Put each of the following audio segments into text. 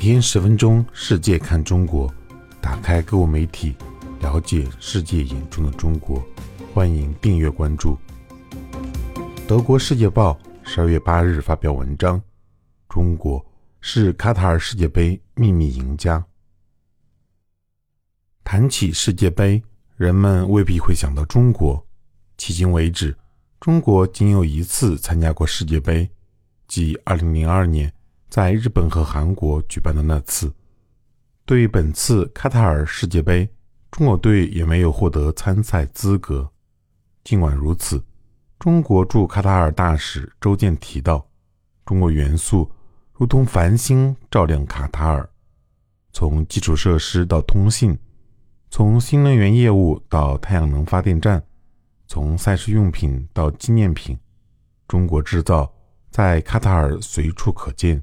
每天十分钟，世界看中国，打开各国媒体，了解世界眼中的中国。欢迎订阅关注。德国《世界报》十二月八日发表文章：中国是卡塔尔世界杯秘密赢家。谈起世界杯，人们未必会想到中国。迄今为止，中国仅有一次参加过世界杯，即二零零二年。在日本和韩国举办的那次，对于本次卡塔尔世界杯，中国队也没有获得参赛资格。尽管如此，中国驻卡塔尔大使周健提到，中国元素如同繁星照亮卡塔尔，从基础设施到通信，从新能源业务到太阳能发电站，从赛事用品到纪念品，中国制造在卡塔尔随处可见。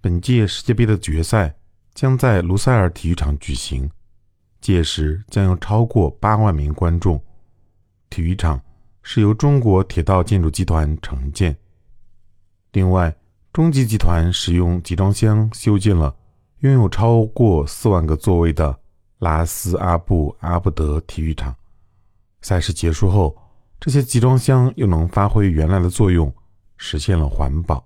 本届世界杯的决赛将在卢塞尔体育场举行，届时将有超过八万名观众。体育场是由中国铁道建筑集团承建。另外，中集集团使用集装箱修建了拥有超过四万个座位的拉斯阿布阿布德体育场。赛事结束后，这些集装箱又能发挥原来的作用，实现了环保。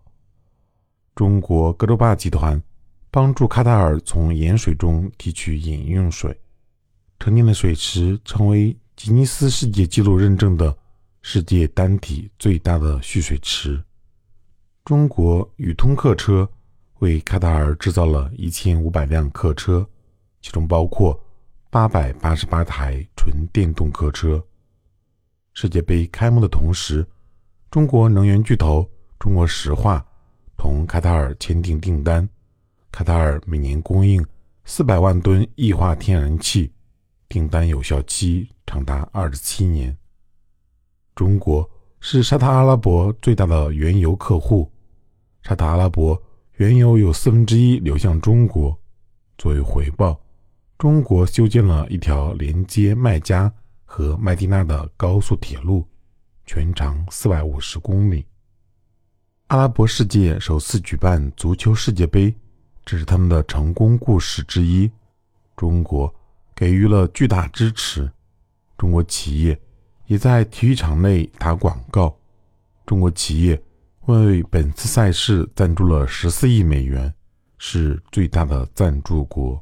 中国格罗巴集团帮助卡塔尔从盐水中提取饮用水，成年的水池成为吉尼斯世界纪录认证的世界单体最大的蓄水池。中国宇通客车为卡塔尔制造了一千五百辆客车，其中包括八百八十八台纯电动客车。世界杯开幕的同时，中国能源巨头中国石化。卡塔尔签订订单，卡塔尔每年供应四百万吨液化天然气，订单有效期长达二十七年。中国是沙特阿拉伯最大的原油客户，沙特阿拉伯原油有四分之一流向中国。作为回报，中国修建了一条连接麦加和麦地那的高速铁路，全长四百五十公里。阿拉伯世界首次举办足球世界杯，这是他们的成功故事之一。中国给予了巨大支持，中国企业也在体育场内打广告。中国企业为本次赛事赞助了十四亿美元，是最大的赞助国。